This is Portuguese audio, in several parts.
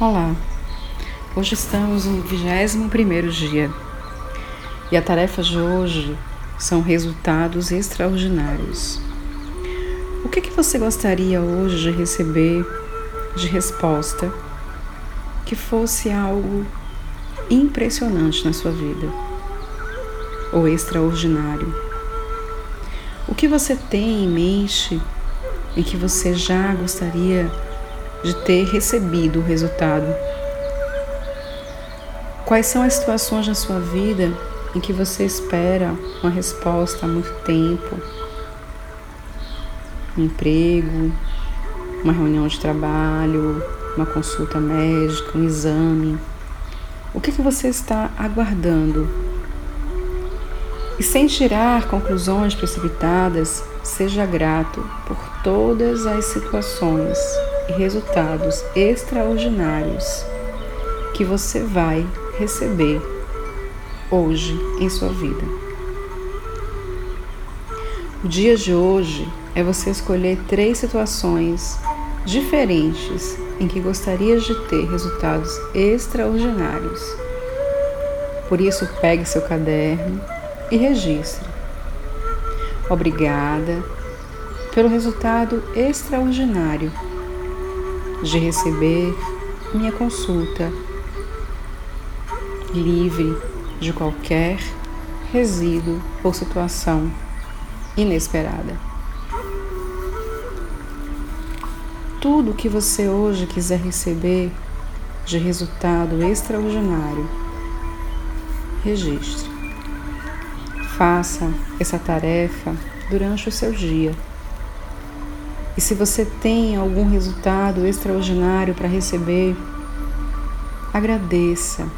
Olá, hoje estamos no 21 dia e a tarefa de hoje são resultados extraordinários. O que, que você gostaria hoje de receber de resposta que fosse algo impressionante na sua vida ou extraordinário? O que você tem em mente em que você já gostaria de de ter recebido o resultado? Quais são as situações na sua vida em que você espera uma resposta há muito tempo? Um emprego, uma reunião de trabalho, uma consulta médica, um exame. O que, que você está aguardando? E sem tirar conclusões precipitadas, seja grato por todas as situações resultados extraordinários que você vai receber hoje em sua vida. O dia de hoje é você escolher três situações diferentes em que gostaria de ter resultados extraordinários. Por isso, pegue seu caderno e registre. Obrigada pelo resultado extraordinário de receber minha consulta livre de qualquer resíduo ou situação inesperada. Tudo que você hoje quiser receber de resultado extraordinário, registre. Faça essa tarefa durante o seu dia e se você tem algum resultado extraordinário para receber, agradeça.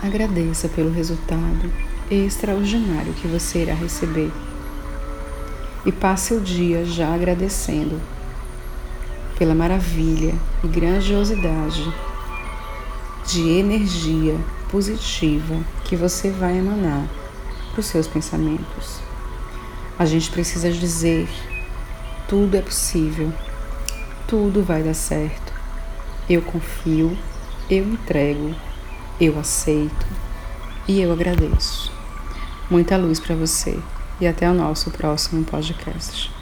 Agradeça pelo resultado extraordinário que você irá receber. E passe o dia já agradecendo pela maravilha e grandiosidade de energia positiva que você vai emanar para os seus pensamentos. A gente precisa dizer tudo é possível. Tudo vai dar certo. Eu confio, eu entrego, eu aceito e eu agradeço. Muita luz para você e até o nosso próximo podcast.